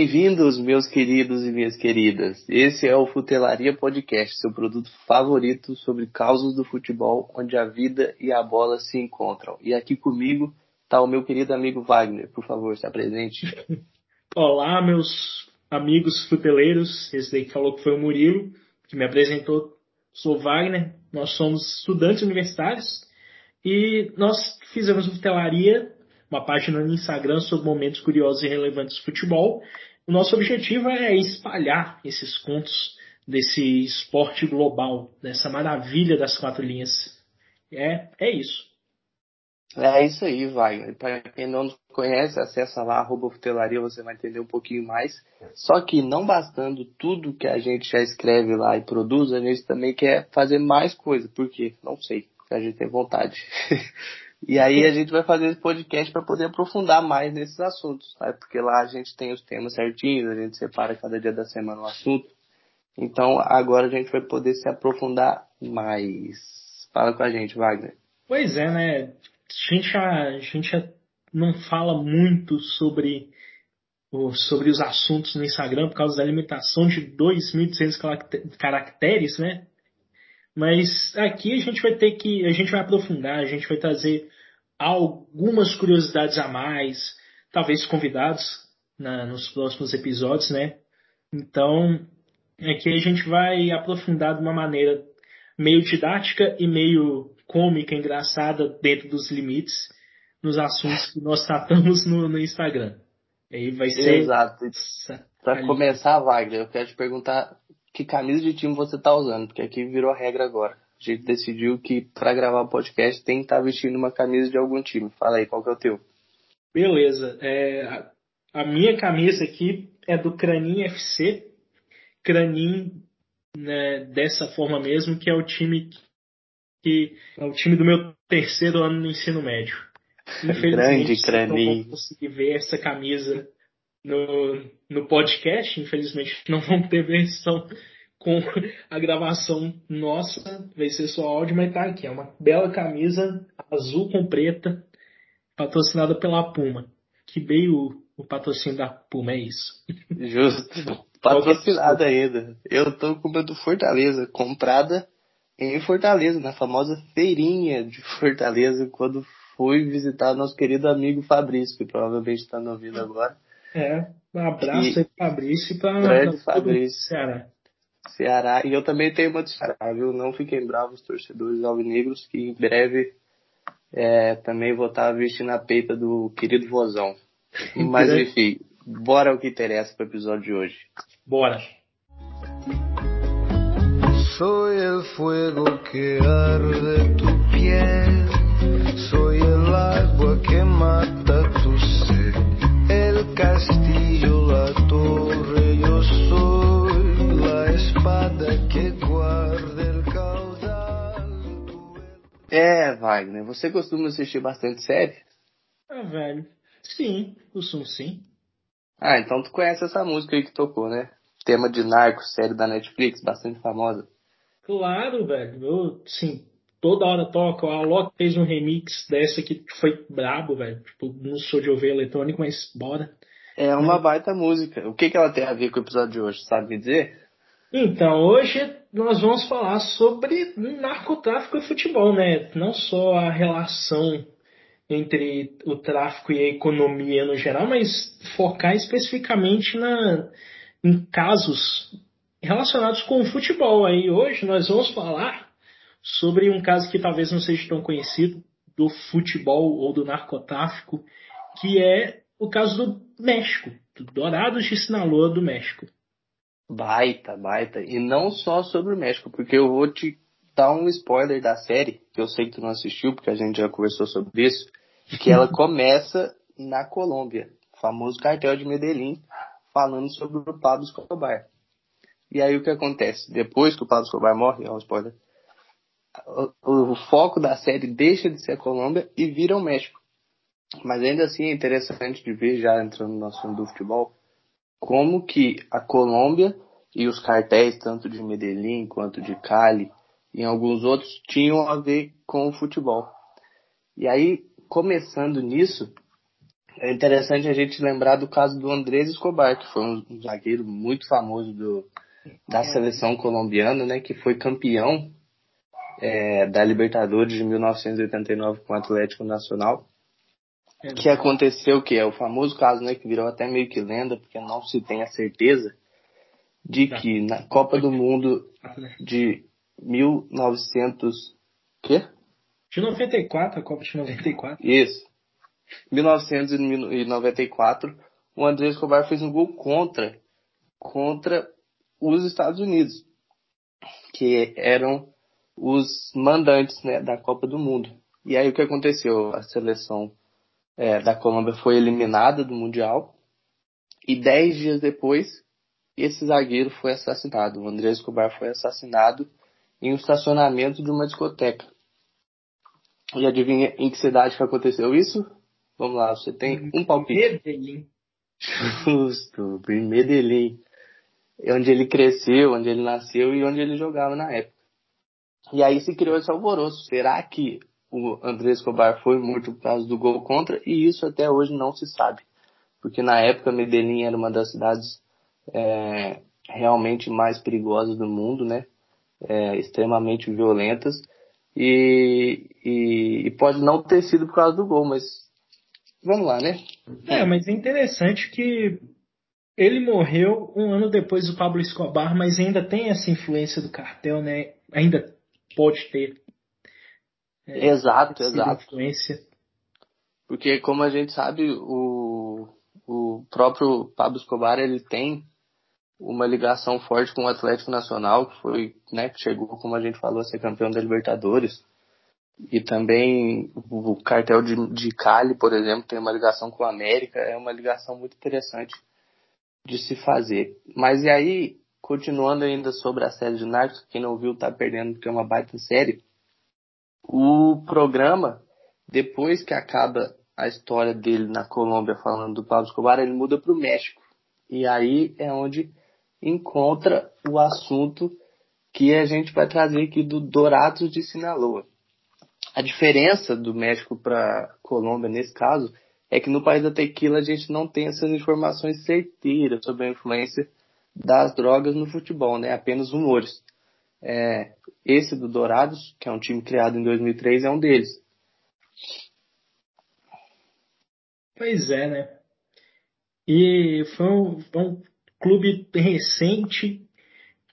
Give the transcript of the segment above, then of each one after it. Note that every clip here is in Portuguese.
Bem-vindos, meus queridos e minhas queridas. Esse é o Futelaria Podcast, seu produto favorito sobre causos do futebol, onde a vida e a bola se encontram. E aqui comigo está o meu querido amigo Wagner. Por favor, se apresente. Olá, meus amigos futeleiros. Esse daí que falou que foi o Murilo, que me apresentou. Sou Wagner. Nós somos estudantes universitários e nós fizemos Futelaria uma página no Instagram sobre momentos curiosos e relevantes do futebol. O nosso objetivo é espalhar esses contos desse esporte global, dessa maravilha das quatro linhas. É, é isso. É isso aí, Wagner. Para quem não nos conhece, acessa lá, futelaria, você vai entender um pouquinho mais. Só que não bastando tudo que a gente já escreve lá e produz, a gente também quer fazer mais coisa. Por quê? Não sei. A gente tem vontade. E aí a gente vai fazer esse podcast para poder aprofundar mais nesses assuntos, né? porque lá a gente tem os temas certinhos, a gente separa cada dia da semana um assunto. Então agora a gente vai poder se aprofundar mais. Fala com a gente, Wagner. Pois é, né? A gente, a gente não fala muito sobre, sobre os assuntos no Instagram por causa da limitação de 2.200 caracteres, né? Mas aqui a gente vai ter que, a gente vai aprofundar, a gente vai trazer algumas curiosidades a mais, talvez convidados na, nos próximos episódios, né? Então, aqui a gente vai aprofundar de uma maneira meio didática e meio cômica, engraçada, dentro dos limites, nos assuntos que nós tratamos no, no Instagram. Aí vai ser. Exato. Para começar, Wagner, eu quero te perguntar que camisa de time você tá usando, porque aqui virou regra agora. A gente decidiu que para gravar o podcast tem que estar tá vestindo uma camisa de algum time. Fala aí, qual que é o teu? Beleza. É, a minha camisa aqui é do Cranin FC. Cranin né, dessa forma mesmo, que é o time que é o time do meu terceiro ano no ensino médio. Infelizmente, Grande Cranin. não consegui ver essa camisa no, no podcast. Infelizmente, não vamos ter versão com a gravação nossa, vai ser só áudio, mas tá aqui. É uma bela camisa azul com preta, patrocinada pela Puma. Que veio o, patrocínio da Puma, é isso. Justo. Patrocinada ainda. Eu tô com uma do Fortaleza, comprada em Fortaleza, na famosa feirinha de Fortaleza, quando fui visitar nosso querido amigo Fabrício, que provavelmente está no ouvido agora. É, um abraço e... aí Fabrício e pra, Grande Fabrício. Ceará. Ceará. E eu também tenho uma de Ceará, viu? Não fiquem bravos, torcedores alvinegros, que em breve é, também vou estar vestindo a peita do querido Vozão. Mas enfim, bora ao que interessa para o episódio de hoje. Bora. Soy el fuego que arde tu piel, É, Wagner, você costuma assistir bastante série? Ah, velho. Sim, costumo sim. Ah, então tu conhece essa música aí que tocou, né? Tema de Narcos, série da Netflix, bastante famosa. Claro, velho. Eu, sim, toda hora toca. A Alok fez um remix dessa que foi brabo, velho. Tipo, não sou de ouvir eletrônico, mas bora. É uma baita música. O que, que ela tem a ver com o episódio de hoje, sabe me dizer? Então, hoje nós vamos falar sobre narcotráfico e futebol, né? Não só a relação entre o tráfico e a economia no geral, mas focar especificamente na, em casos relacionados com o futebol. Aí hoje nós vamos falar sobre um caso que talvez não seja tão conhecido do futebol ou do narcotráfico, que é o caso do México, do Dourados de Sinaloa do México. Baita, baita. E não só sobre o México, porque eu vou te dar um spoiler da série, que eu sei que tu não assistiu, porque a gente já conversou sobre isso, que ela começa na Colômbia, famoso cartel de Medellín, falando sobre o Pablo Escobar. E aí o que acontece? Depois que o Pablo Escobar morre, é um spoiler, o, o, foco da série deixa de ser a Colômbia e vira o México. Mas ainda assim é interessante de ver, já entrando no assunto do futebol, como que a Colômbia e os cartéis, tanto de Medellín quanto de Cali e alguns outros, tinham a ver com o futebol. E aí, começando nisso, É interessante a gente lembrar do caso do Andrés Escobar, que foi um zagueiro muito famoso do, da seleção colombiana, né, que foi campeão é, da Libertadores de 1989 com o Atlético Nacional. Que aconteceu que é o famoso caso, né, que virou até meio que lenda, porque não se tem a certeza de que na Copa do Mundo de 1900 quê? De 94, a Copa de 94. Isso. 1994, o André Escobar fez um gol contra contra os Estados Unidos, que eram os mandantes né, da Copa do Mundo. E aí o que aconteceu? A seleção é, da Colômbia foi eliminada do Mundial e dez dias depois esse zagueiro foi assassinado. O André Escobar foi assassinado em um estacionamento de uma discoteca. E adivinha em que cidade que aconteceu isso? Vamos lá, você tem um palpite. Medellín. Justo, em Medellín. Onde ele cresceu, onde ele nasceu e onde ele jogava na época. E aí se criou esse alvoroço. Será que o André Escobar foi morto por causa do gol contra? E isso até hoje não se sabe. Porque na época Medellín era uma das cidades é, realmente mais perigosas do mundo, né? É, extremamente violentas. E, e, e, pode não ter sido por causa do gol, mas vamos lá, né? É, mas é interessante que ele morreu um ano depois do Pablo Escobar, mas ainda tem essa influência do cartel, né? Ainda pode ter. É, exato, exato. Influência. Porque como a gente sabe, o, o próprio Pablo Escobar ele tem uma ligação forte com o Atlético Nacional, que foi, né, que chegou, como a gente falou, a ser campeão da Libertadores. E também o cartel de, de Cali, por exemplo, tem uma ligação com o América, é uma ligação muito interessante de se fazer. Mas e aí, continuando ainda sobre a série de Narcos, quem não viu tá perdendo porque é uma baita série. O programa, depois que acaba a história dele na Colômbia falando do Pablo Escobar, ele muda para o México. E aí é onde encontra o assunto que a gente vai trazer aqui do Dourados de Sinaloa. A diferença do México para Colômbia nesse caso é que no país da tequila a gente não tem essas informações certeiras sobre a influência das drogas no futebol, né? Apenas rumores. É, esse do Dourados, que é um time criado em 2003, é um deles. Pois é, né? E foi um, um clube recente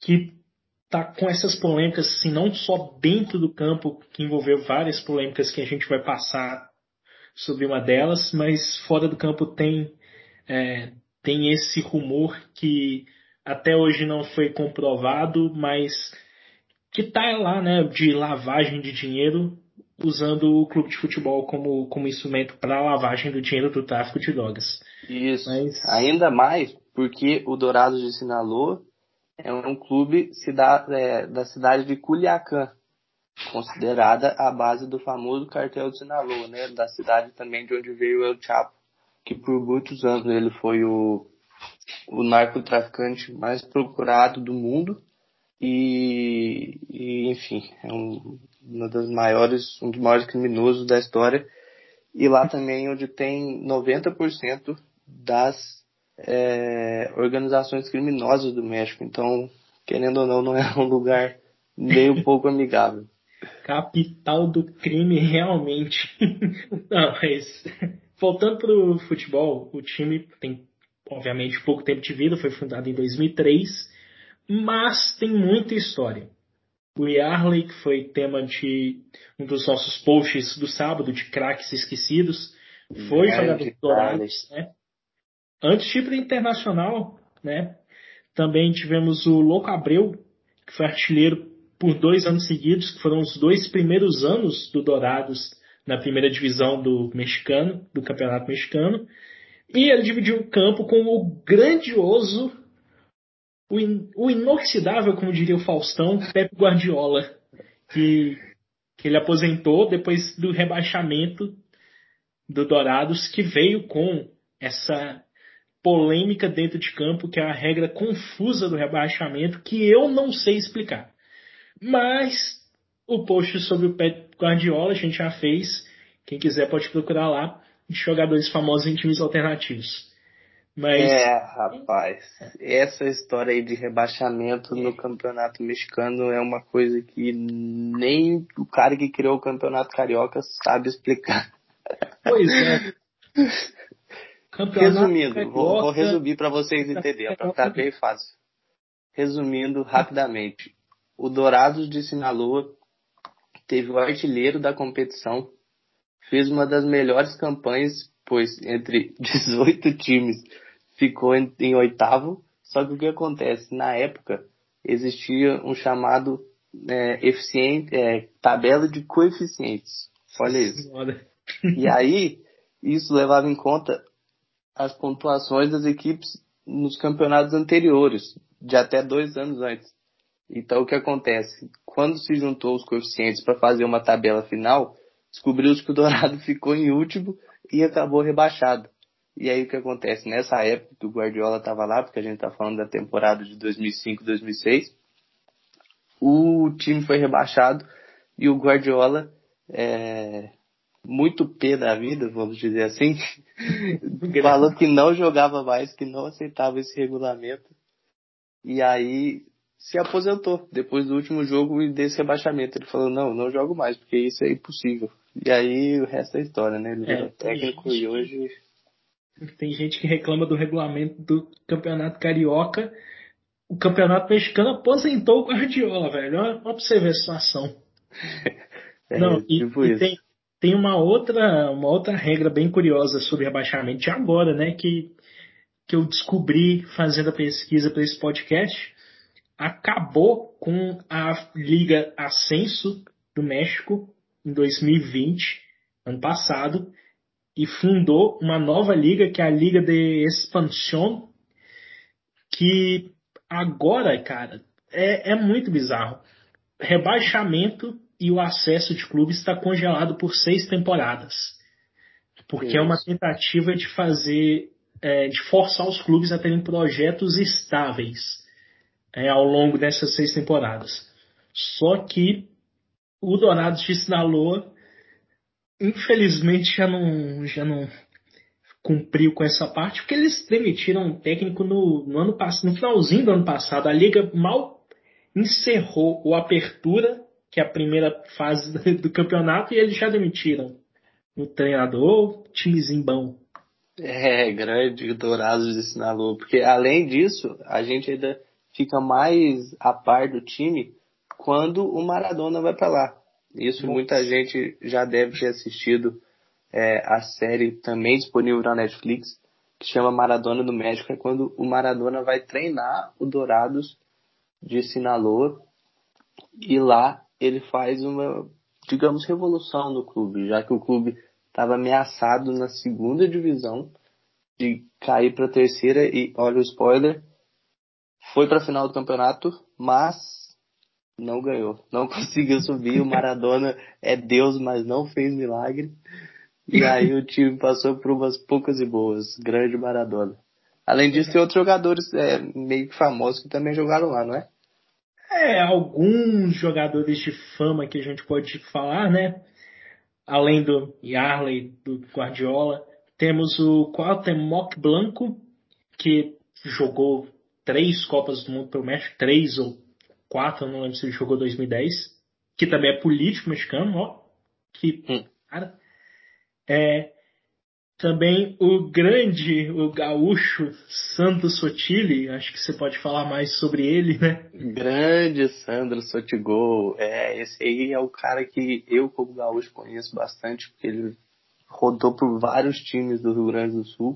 que tá com essas polêmicas, assim, não só dentro do campo, que envolveu várias polêmicas que a gente vai passar sobre uma delas, mas fora do campo tem, é, tem esse rumor que até hoje não foi comprovado, mas que tá lá, né, de lavagem de dinheiro, usando o clube de futebol como, como instrumento para lavagem do dinheiro do tráfico de drogas. Isso. Mas... Ainda mais porque o Dourados de Sinaloa é um clube é, da cidade de Culiacán, considerada a base do famoso cartel de Sinaloa, né? Da cidade também de onde veio o El Chapo, que por muitos anos ele foi o, o narcotraficante mais procurado do mundo e, e enfim, é um, uma das maiores, um dos maiores criminosos da história e lá também onde tem 90% das é, organizações criminosas do México. Então, querendo ou não, não é um lugar nem um pouco amigável. Capital do crime, realmente. não, mas voltando para o futebol, o time tem, obviamente, pouco tempo de vida, foi fundado em 2003, mas tem muita história. O Yarley, que foi tema de um dos nossos posts do sábado, de craques esquecidos, foi jogador do Dourados, né? Antes de ir para internacional, né? Também tivemos o Louco Abreu, que foi artilheiro por dois anos seguidos, que foram os dois primeiros anos do Dourados na primeira divisão do mexicano, do Campeonato Mexicano. E ele dividiu o campo com o grandioso, o, in, o inoxidável, como diria o Faustão, Pepe Guardiola, que, que ele aposentou depois do rebaixamento do Dourados, que veio com essa polêmica dentro de campo, que é a regra confusa do rebaixamento, que eu não sei explicar. Mas o post sobre o Pep Guardiola a gente já fez. Quem quiser pode procurar lá. de jogadores famosos em times alternativos. Mas... É, rapaz, essa história aí de rebaixamento no campeonato mexicano é uma coisa que nem o cara que criou o campeonato carioca sabe explicar. Pois é. Campeonato Resumindo, carioca, vou, vou resumir para vocês entenderem, para ficar bem fácil. Resumindo rapidamente, o Dourados de Sinaloa teve o artilheiro da competição, fez uma das melhores campanhas, pois entre 18 times ficou em, em oitavo. Só que o que acontece? Na época existia um chamado é, eficiente, é, tabela de coeficientes. Olha isso. E aí, isso levava em conta as pontuações das equipes nos campeonatos anteriores, de até dois anos antes. Então, o que acontece? Quando se juntou os coeficientes para fazer uma tabela final, descobriu-se que o Dourado ficou em último e acabou rebaixado. E aí o que acontece? Nessa época que o Guardiola estava lá, porque a gente está falando da temporada de 2005-2006, o time foi rebaixado e o Guardiola, é, muito pé da vida, vamos dizer assim, falou que não jogava mais, que não aceitava esse regulamento. E aí se aposentou depois do último jogo e desse rebaixamento. Ele falou, não, não jogo mais, porque isso é impossível. E aí o resto é história, né? Ele é, virou técnico e hoje tem gente que reclama do regulamento do campeonato carioca. O campeonato mexicano aposentou o Guardiola, velho. Olha pra você ver a situação. É, Não, e, tipo e tem, tem uma outra, uma outra regra bem curiosa sobre rebaixamento de agora, né? Que, que eu descobri fazendo a pesquisa para esse podcast. Acabou com a Liga Ascenso do México em 2020, ano passado, e fundou uma nova liga, que é a Liga de Expansión, que agora, cara, é, é muito bizarro. Rebaixamento e o acesso de clubes está congelado por seis temporadas. Porque Isso. é uma tentativa de fazer, é, de forçar os clubes a terem projetos estáveis é, ao longo dessas seis temporadas. Só que o Dourados de Sinaloa infelizmente já não, já não cumpriu com essa parte, porque eles demitiram um técnico no, no ano passado, no finalzinho do ano passado. A liga mal encerrou o apertura, que é a primeira fase do campeonato, e eles já demitiram o treinador, timezinho bom. É, grande Dourados de Sinaloa, porque além disso, a gente ainda fica mais a par do time quando o Maradona vai para lá. Isso muita gente já deve ter assistido é, a série também disponível na Netflix, que chama Maradona do México, é quando o Maradona vai treinar o Dourados de Sinaloa e lá ele faz uma, digamos, revolução no clube, já que o clube estava ameaçado na segunda divisão de cair para a terceira e, olha o spoiler, foi para a final do campeonato, mas não ganhou. Não conseguiu subir. O Maradona é Deus, mas não fez milagre. E aí o time passou por umas poucas e boas. Grande Maradona. Além disso, tem outros jogadores é, meio que famosos que também jogaram lá, não é? É, alguns jogadores de fama que a gente pode falar, né? Além do Yarley, do Guardiola, temos o Cuauhtemoc Blanco, que jogou três Copas do Mundo pelo México, três ou 2004, eu não lembro se ele jogou 2010, que também é político mexicano, ó. Que, hum. cara. É, também o grande, o gaúcho Sandro Sotile, acho que você pode falar mais sobre ele, né? Grande Sandro Sotigol, é, esse aí é o cara que eu como gaúcho conheço bastante, porque ele rodou por vários times do Rio Grande do Sul,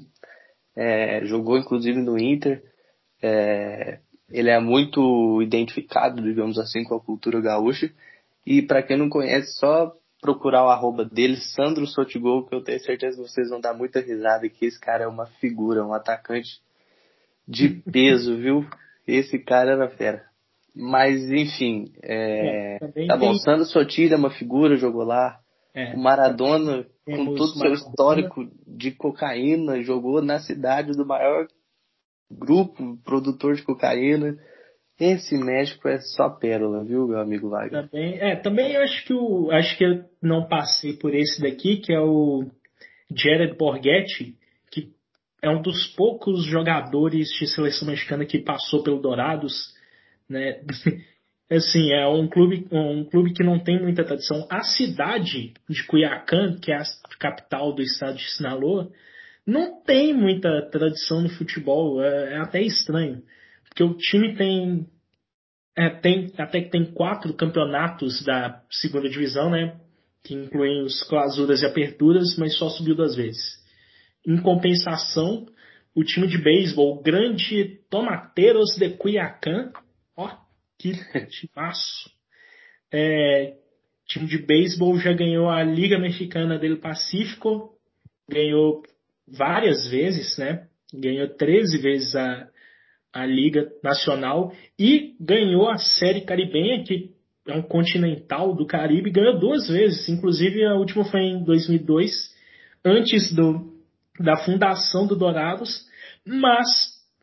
é, jogou inclusive no Inter, é, ele é muito identificado, digamos assim, com a cultura gaúcha. E para quem não conhece, só procurar o arroba dele, Sandro Sotigol, que eu tenho certeza que vocês vão dar muita risada que esse cara é uma figura, um atacante de peso, viu? Esse cara era fera. Mas, enfim, é... É, tá bom, tem... Sandro Sotilha é uma figura, jogou lá. É, o Maradona, com todo o seu histórico de cocaína, jogou na cidade do maior grupo produtor de cocaína. Esse médico é só pérola, viu, meu amigo Wagner? Também, é, também acho que acho que eu não passei por esse daqui, que é o Jared Borghetti, que é um dos poucos jogadores de seleção mexicana que passou pelo Dourados, né? Assim, é um clube, um clube que não tem muita tradição. A cidade de Cuiacán, que é a capital do estado de Sinaloa, não tem muita tradição no futebol. É, é até estranho. Porque o time tem, é, tem. Até que tem quatro campeonatos da segunda divisão, né? Que incluem os clausuras e aperturas, mas só subiu duas vezes. Em compensação, o time de beisebol, o grande Tomateiros de Cuiacán, ó, que timaço. É, time de beisebol já ganhou a Liga Mexicana do Pacífico, ganhou várias vezes, né? Ganhou 13 vezes a, a Liga Nacional e ganhou a Série Caribenha, que é um continental do Caribe, ganhou duas vezes. Inclusive, a última foi em 2002, antes do, da fundação do Dourados, mas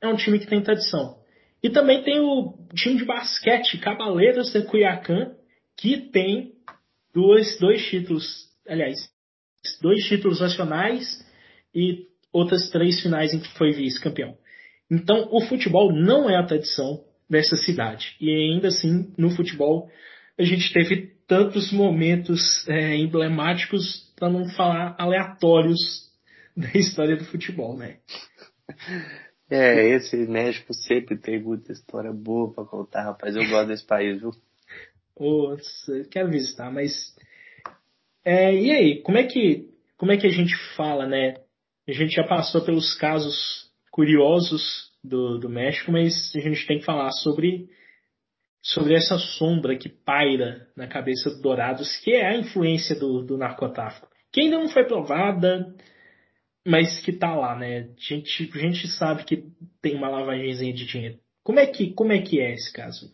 é um time que tem tradição. E também tem o time de basquete, Cabaleiros de Cuiacán, que tem dois, dois títulos, aliás, dois títulos nacionais e outras três finais em que foi vice-campeão. Então, o futebol não é a tradição dessa cidade. E ainda assim, no futebol, a gente teve tantos momentos é, emblemáticos, para não falar aleatórios, da história do futebol, né? É, esse México sempre tem muita história boa para contar, rapaz. Eu gosto desse país, viu? Nossa, quero visitar, mas. É, e aí, como é que como é que a gente fala, né? A gente já passou pelos casos curiosos do, do México, mas a gente tem que falar sobre sobre essa sombra que paira na cabeça do Dourados, que é a influência do, do narcotráfico, que ainda não foi provada, mas que tá lá, né? A gente, a gente sabe que tem uma lavagemzinha de dinheiro. Como é que, como é, que é esse caso?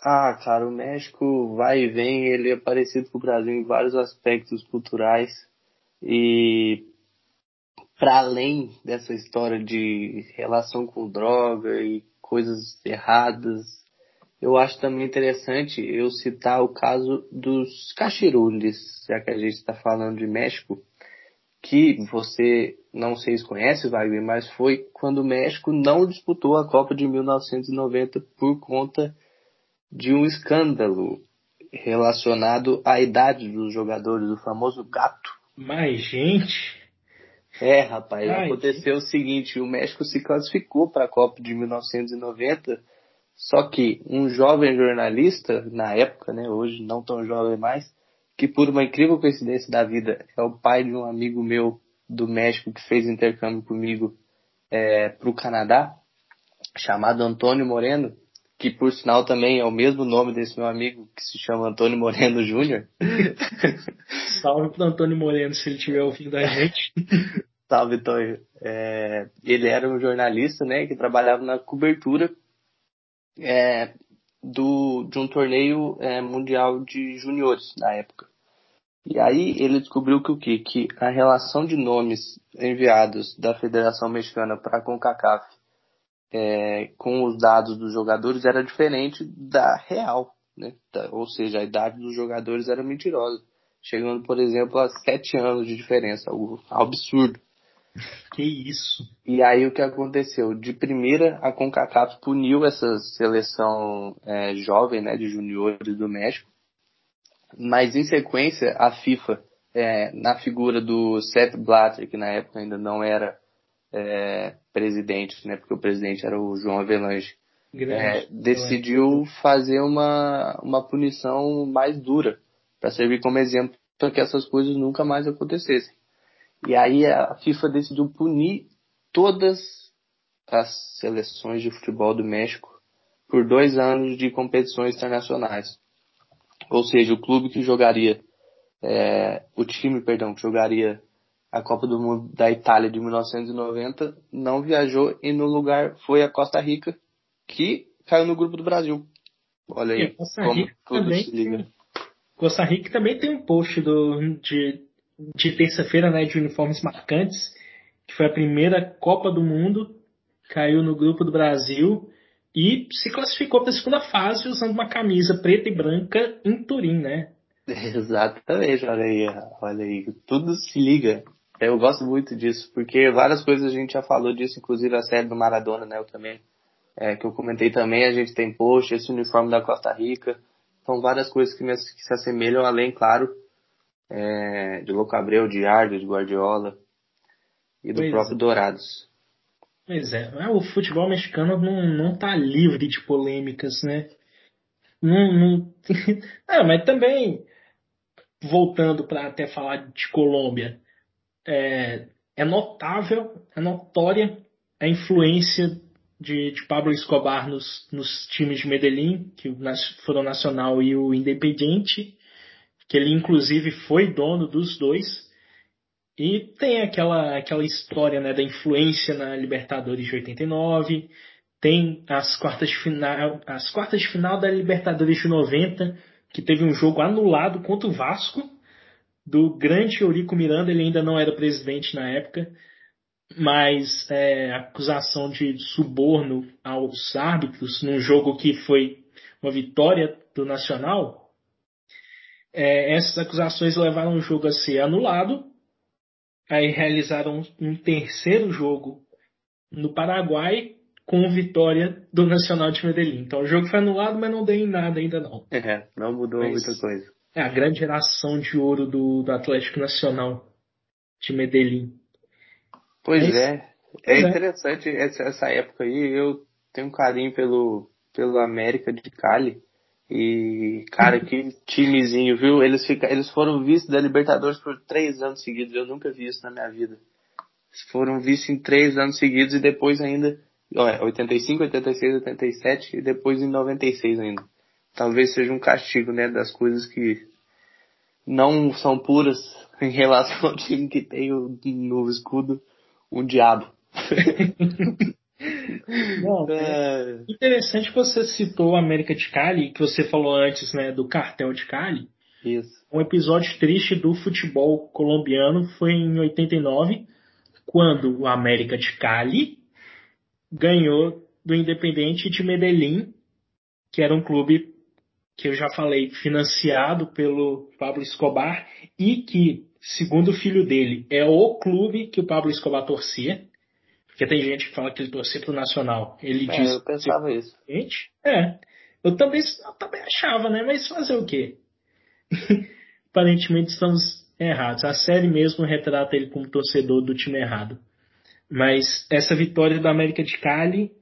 Ah, cara, o México vai e vem, ele é parecido com o Brasil em vários aspectos culturais e para além dessa história de relação com droga e coisas erradas, eu acho também interessante eu citar o caso dos cachirules, já que a gente está falando de México que você não sei se conhece, Wagner, mas foi quando o México não disputou a Copa de 1990 por conta de um escândalo relacionado à idade dos jogadores, o famoso gato. Mas, gente. É, rapaz, Ai, aconteceu gente. o seguinte: o México se classificou para a Copa de 1990, só que um jovem jornalista, na época, né, hoje não tão jovem mais, que por uma incrível coincidência da vida é o pai de um amigo meu do México que fez intercâmbio comigo é, para o Canadá, chamado Antônio Moreno, que por sinal também é o mesmo nome desse meu amigo que se chama Antônio Moreno Júnior. Salve pro Antônio Moreno se ele estiver ouvindo a gente. Salve, Tonho. É, ele era um jornalista, né, que trabalhava na cobertura é, do, de um torneio é, mundial de juniores na época. E aí ele descobriu que o quê? Que a relação de nomes enviados da Federação Mexicana para a CONCACAF é, com os dados dos jogadores era diferente da real, né? ou seja, a idade dos jogadores era mentirosa, chegando, por exemplo, a sete anos de diferença, algo absurdo. Que isso? E aí o que aconteceu? De primeira, a CONCACAF puniu essa seleção é, jovem, né, de juniores do México, mas em sequência a FIFA, é, na figura do Sepp Blatter, que na época ainda não era é, presidente, né, porque o presidente era o João Avelange, é, decidiu fazer uma, uma punição mais dura para servir como exemplo para que essas coisas nunca mais acontecessem. E aí a FIFA decidiu punir todas as seleções de futebol do México por dois anos de competições internacionais. Ou seja, o clube que jogaria, é, o time, perdão, que jogaria a Copa do Mundo da Itália de 1990 não viajou e no lugar foi a Costa Rica, que caiu no grupo do Brasil. Olha aí como tudo se liga. Costa Rica também tem um post do, de de terça-feira, né, de uniformes marcantes, que foi a primeira Copa do Mundo, caiu no grupo do Brasil e se classificou para a segunda fase usando uma camisa preta e branca em Turim, né? Exatamente, olha aí, olha aí, tudo se liga. Eu gosto muito disso, porque várias coisas a gente já falou disso, inclusive a série do Maradona, né? Eu também, é, que eu comentei também, a gente tem post, esse uniforme da Costa Rica. São várias coisas que, me, que se assemelham, além, claro, é, de Louco Abreu, de Ardo, de Guardiola e do pois próprio é. Dourados. Pois é, o futebol mexicano não, não tá livre de polêmicas, né? Não, não... ah, mas também, voltando para até falar de Colômbia, é, é notável, é notória a influência de, de Pablo Escobar nos, nos times de Medellín, que foram Nacional e o Independiente, que ele inclusive foi dono dos dois. E tem aquela, aquela história né, da influência na Libertadores de 89, tem as quartas de final, as quartas de final da Libertadores de 90, que teve um jogo anulado contra o Vasco, do grande Eurico Miranda, ele ainda não era presidente na época, mas é, acusação de suborno aos árbitros num jogo que foi uma vitória do Nacional, é, essas acusações levaram o jogo a ser anulado. Aí realizaram um terceiro jogo no Paraguai com vitória do Nacional de Medellín. Então o jogo foi anulado, mas não deu em nada ainda não. É, não mudou mas, muita coisa. É a grande geração de ouro do, do Atlético Nacional de Medellín. Pois é. É, é interessante essa, essa época aí. Eu tenho um carinho pelo, pelo América de Cali. E, cara, que timezinho, viu? Eles, fica, eles foram vistos da Libertadores por três anos seguidos. Eu nunca vi isso na minha vida. Eles foram vistos em três anos seguidos e depois ainda. Ó, 85, 86, 87 e depois em 96 ainda. Talvez seja um castigo, né? Das coisas que não são puras em relação ao time que tem o, no escudo um diabo. Bom, é interessante que você citou a América de Cali, que você falou antes, né, do cartel de Cali. Isso. Um episódio triste do futebol colombiano foi em 89, quando o América de Cali ganhou do Independente de Medellín, que era um clube que eu já falei, financiado pelo Pablo Escobar e que, segundo o filho dele, é o clube que o Pablo Escobar torcia. Porque tem gente que fala que ele torcia pro Nacional. Ele é, diz. Eu pensava isso. Gente, é. Eu também, eu também achava, né? Mas fazer o quê? Aparentemente estamos errados. A série mesmo retrata ele como torcedor do time errado. Mas essa vitória da América de Cali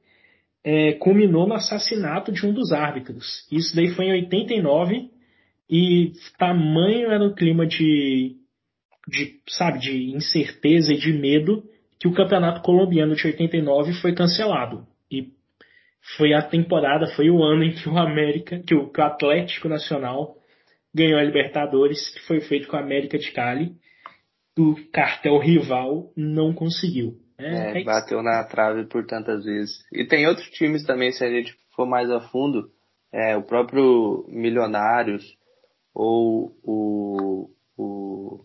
é, culminou no assassinato de um dos árbitros. Isso daí foi em 89 e tamanho era o clima de, de sabe, de incerteza e de medo que o campeonato colombiano de 89 foi cancelado. E foi a temporada, foi o ano em que o América, que o, Atlético Nacional ganhou a Libertadores, que foi feito com a América de Cali. O cartel rival não conseguiu. É, é bateu na trave por tantas vezes. E tem outros times também, se a gente for mais a fundo, é, o próprio Milionários ou o, o,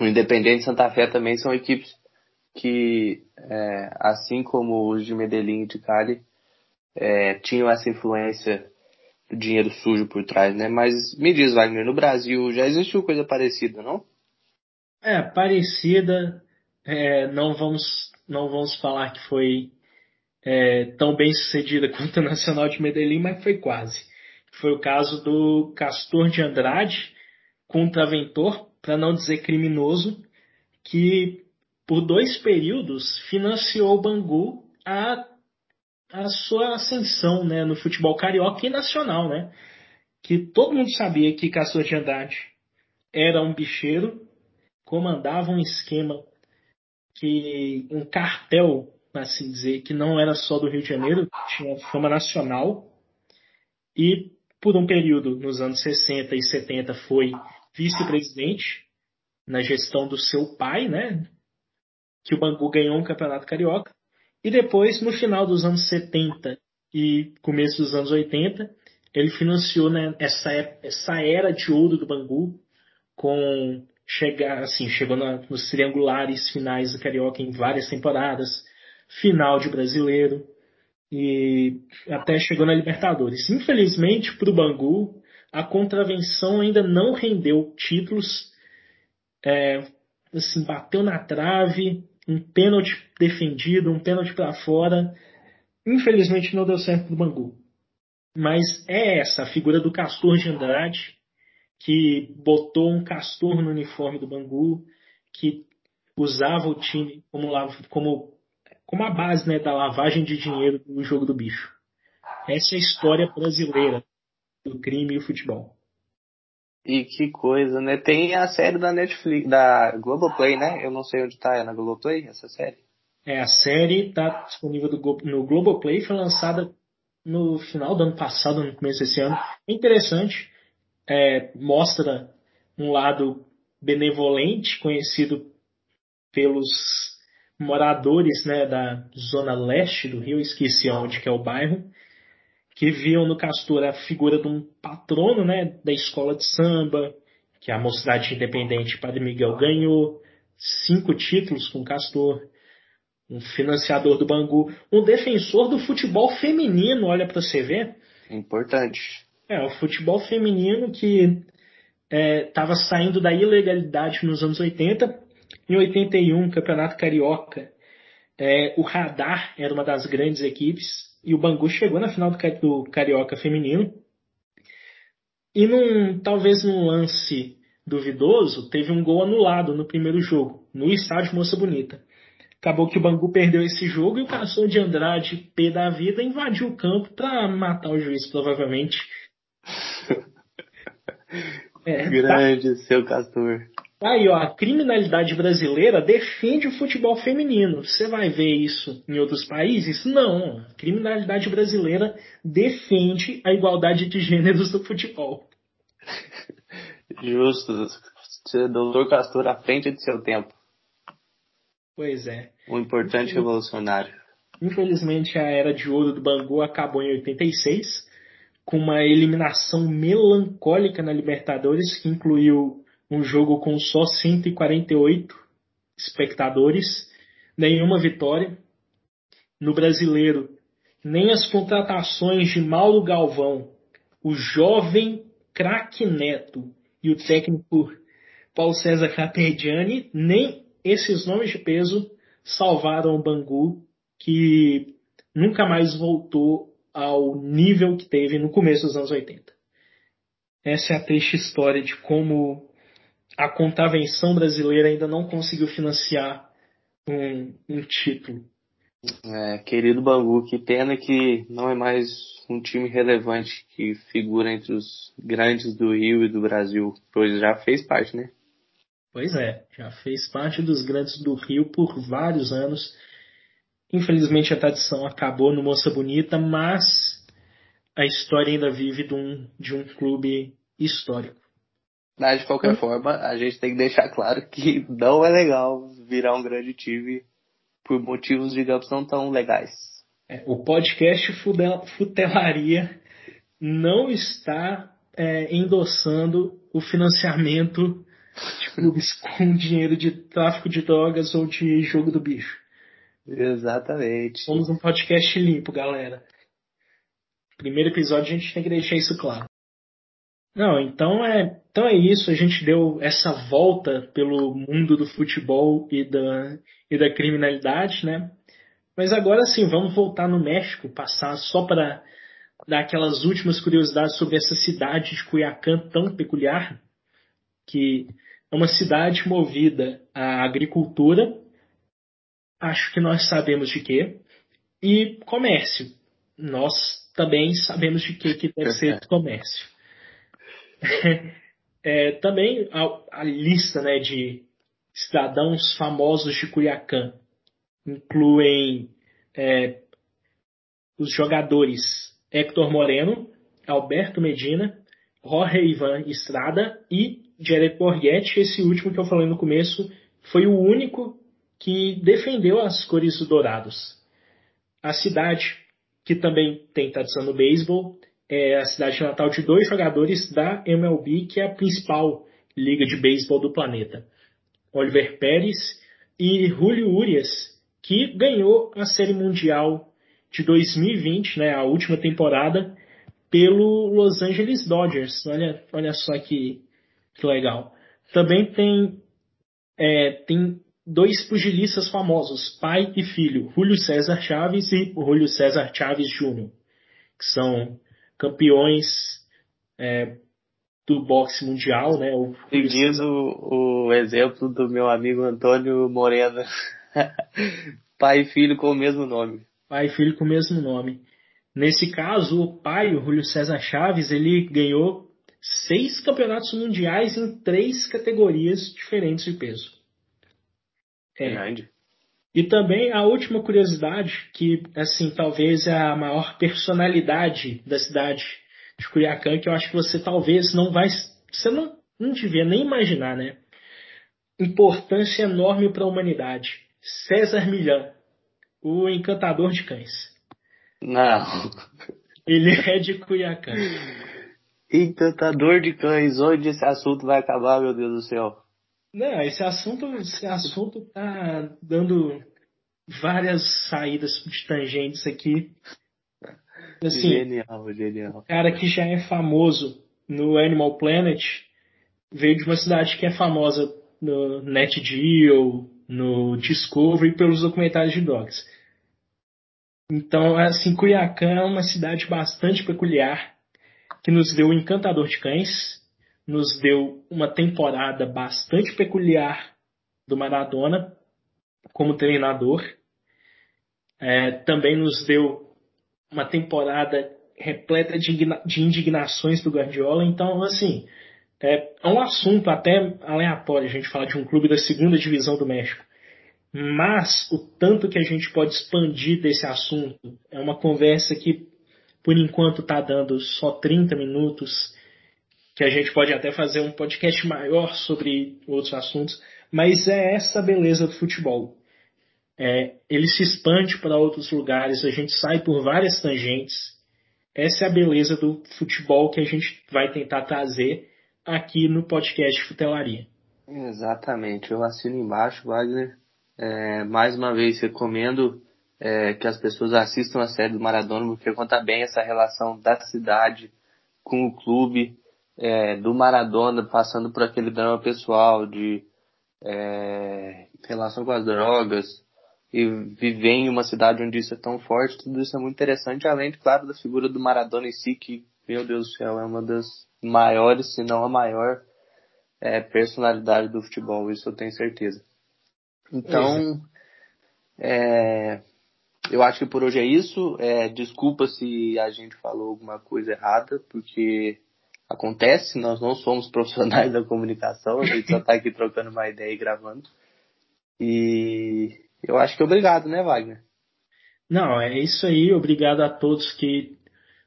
o Independente Santa Fé também são equipes que, é, assim como os de Medellín e de Cali, é, tinham essa influência do dinheiro sujo por trás, né? Mas me diz, Wagner, no Brasil já existiu coisa parecida, não? É, parecida. É, não vamos não vamos falar que foi é, tão bem sucedida quanto o Nacional de Medellín, mas foi quase. Foi o caso do Castor de Andrade contra Aventor, para não dizer criminoso, que por dois períodos, financiou o Bangu a, a sua ascensão né, no futebol carioca e nacional. Né? Que todo mundo sabia que Castor de Andrade era um bicheiro, comandava um esquema que um cartel, assim dizer, que não era só do Rio de Janeiro, tinha fama nacional e por um período nos anos 60 e 70 foi vice-presidente na gestão do seu pai, né, que o Bangu ganhou um campeonato carioca. E depois, no final dos anos 70 e começo dos anos 80, ele financiou né, essa, essa era de ouro do Bangu, com chegar assim, chegou na, nos triangulares finais do Carioca em várias temporadas, final de brasileiro e até chegou na Libertadores. Infelizmente para o Bangu, a contravenção ainda não rendeu títulos. É, assim, bateu na trave, um pênalti defendido, um pênalti para fora. Infelizmente não deu certo pro Bangu. Mas é essa a figura do Castor de Andrade, que botou um castor no uniforme do Bangu, que usava o time como, como, como a base né, da lavagem de dinheiro do jogo do bicho. Essa é a história brasileira do crime e o futebol. E que coisa, né? Tem a série da Netflix, da Globoplay, né? Eu não sei onde tá, é na Globoplay essa série? É, a série tá disponível do, no Globoplay, foi lançada no final do ano passado, no começo desse ano. É interessante, é, mostra um lado benevolente, conhecido pelos moradores né, da zona leste do Rio, esqueci onde que é o bairro, que viam no Castor a figura de um patrono né, da escola de samba, que a Mocidade Independente Padre Miguel ganhou, cinco títulos com Castor, um financiador do Bangu, um defensor do futebol feminino, olha para você ver. Importante. É, o futebol feminino que estava é, saindo da ilegalidade nos anos 80. Em 81, Campeonato Carioca, é, o Radar era uma das grandes equipes e o Bangu chegou na final do, do Carioca feminino. E num, talvez num lance duvidoso, teve um gol anulado no primeiro jogo, no estádio Moça Bonita. Acabou que o Bangu perdeu esse jogo e o Castor de Andrade, P da vida, invadiu o campo para matar o juiz, provavelmente. É, Grande tá... seu Castor. Aí, ó, a criminalidade brasileira defende o futebol feminino. Você vai ver isso em outros países? Não. A criminalidade brasileira defende a igualdade de gêneros do futebol. Justo. Doutor Castor à frente de seu tempo. Pois é. Um importante revolucionário. Infelizmente, a era de ouro do Bangu acabou em 86, com uma eliminação melancólica na Libertadores, que incluiu um jogo com só 148 espectadores, nenhuma vitória. No brasileiro, nem as contratações de Mauro Galvão, o jovem craque Neto e o técnico Paulo César Caperdiani, nem esses nomes de peso salvaram o Bangu, que nunca mais voltou ao nível que teve no começo dos anos 80. Essa é a triste história de como a contravenção brasileira ainda não conseguiu financiar um, um título. É, querido Bangu, que pena que não é mais um time relevante que figura entre os grandes do Rio e do Brasil, pois já fez parte, né? Pois é, já fez parte dos grandes do Rio por vários anos. Infelizmente a tradição acabou no Moça Bonita, mas a história ainda vive de um, de um clube histórico. Mas de qualquer hum. forma, a gente tem que deixar claro que não é legal virar um grande time por motivos, digamos, não tão legais. É, o podcast Futelaria não está é, endossando o financiamento de clubes com dinheiro de tráfico de drogas ou de jogo do bicho. Exatamente. Somos um podcast limpo, galera. Primeiro episódio a gente tem que deixar isso claro. Não, então é, então é isso. A gente deu essa volta pelo mundo do futebol e da, e da criminalidade, né? Mas agora sim, vamos voltar no México, passar só para dar aquelas últimas curiosidades sobre essa cidade de Cuiacán tão peculiar, que é uma cidade movida à agricultura, acho que nós sabemos de quê, e comércio. Nós também sabemos de que, que deve ser comércio. é, também a, a, lista né, de cidadãos famosos de Cuiacán incluem é, os jogadores Héctor Moreno, Alberto Medina, Jorge Ivan Estrada e Jared Borghetti, esse último que eu falei no começo, foi o único que defendeu as cores dourados. A cidade, que também tem tradição no beisebol, é a cidade natal de dois jogadores da MLB, que é a principal liga de beisebol do planeta. Oliver Pérez e Julio Urias, que ganhou a Série Mundial de 2020, né, a última temporada, pelo Los Angeles Dodgers. Olha, olha só que que legal. Também tem é, tem dois pugilistas famosos, pai e filho, Júlio César Chaves e Júlio César Chaves Jr., que são campeões é, do boxe mundial, né? O, Seguindo o, o exemplo do meu amigo Antônio Morena, pai e filho com o mesmo nome. Pai e filho com o mesmo nome. Nesse caso, o pai, o Júlio César Chaves, ele ganhou seis campeonatos mundiais em três categorias diferentes de peso. É. Grande. E também a última curiosidade, que assim talvez é a maior personalidade da cidade de Curiacã, que eu acho que você talvez não vai, você não, não devia nem imaginar, né? Importância enorme para a humanidade. César Milhã, o encantador de cães. Não. Ele é de Curiacã. Encantador de cães, onde esse assunto vai acabar, meu Deus do céu? Não, esse assunto, esse assunto tá dando várias saídas de tangentes aqui. Assim, genial, genial. O cara que já é famoso no Animal Planet veio de uma cidade que é famosa no NetGeo, no Discovery pelos documentários de dogs. Então, assim, Cuiacã é uma cidade bastante peculiar que nos deu o Encantador de Cães, nos deu uma temporada bastante peculiar do Maradona como treinador. É, também nos deu uma temporada repleta de indignações do Guardiola. Então, assim, é, é um assunto até aleatório a gente falar de um clube da segunda divisão do México. Mas o tanto que a gente pode expandir desse assunto é uma conversa que, por enquanto, está dando só 30 minutos que a gente pode até fazer um podcast maior sobre outros assuntos, mas é essa beleza do futebol. É, ele se expande para outros lugares, a gente sai por várias tangentes. Essa é a beleza do futebol que a gente vai tentar trazer aqui no podcast Futelaria. Exatamente, eu assino embaixo, Wagner. É, mais uma vez recomendo é, que as pessoas assistam a série do Maradona, porque conta bem essa relação da cidade com o clube, é, do Maradona passando por aquele drama pessoal de é, relação com as drogas e viver em uma cidade onde isso é tão forte, tudo isso é muito interessante, além, de, claro, da figura do Maradona em si, que, meu Deus do céu, é uma das maiores, se não a maior é, personalidade do futebol, isso eu tenho certeza. Então, é, eu acho que por hoje é isso. É, desculpa se a gente falou alguma coisa errada, porque acontece, nós não somos profissionais da comunicação, a gente só está aqui trocando uma ideia e gravando. E eu acho que obrigado, né, Wagner? Não, é isso aí. Obrigado a todos que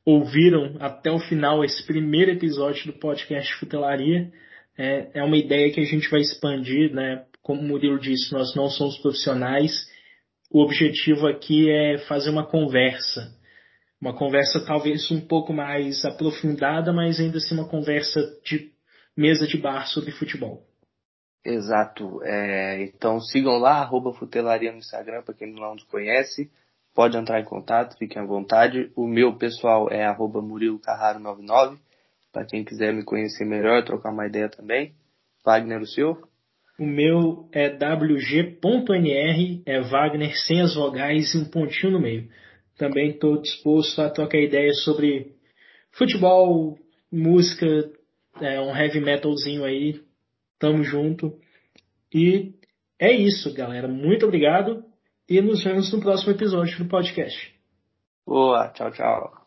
ouviram até o final esse primeiro episódio do podcast Futelaria. É, é uma ideia que a gente vai expandir, né? Como o Murilo disse, nós não somos profissionais. O objetivo aqui é fazer uma conversa uma conversa talvez um pouco mais aprofundada, mas ainda assim uma conversa de mesa de bar sobre futebol. Exato. É, então sigam lá, arroba Futelaria no Instagram, para quem não nos conhece. Pode entrar em contato, fiquem à vontade. O meu pessoal é arroba Murilo Carraro 99. Para quem quiser me conhecer melhor, trocar uma ideia também. Wagner, o seu? O meu é wg.nr, é Wagner sem as vogais e um pontinho no meio. Também estou disposto a trocar ideias sobre futebol, música, é, um heavy metalzinho aí. Tamo junto. E é isso, galera. Muito obrigado e nos vemos no próximo episódio do podcast. Boa, tchau, tchau.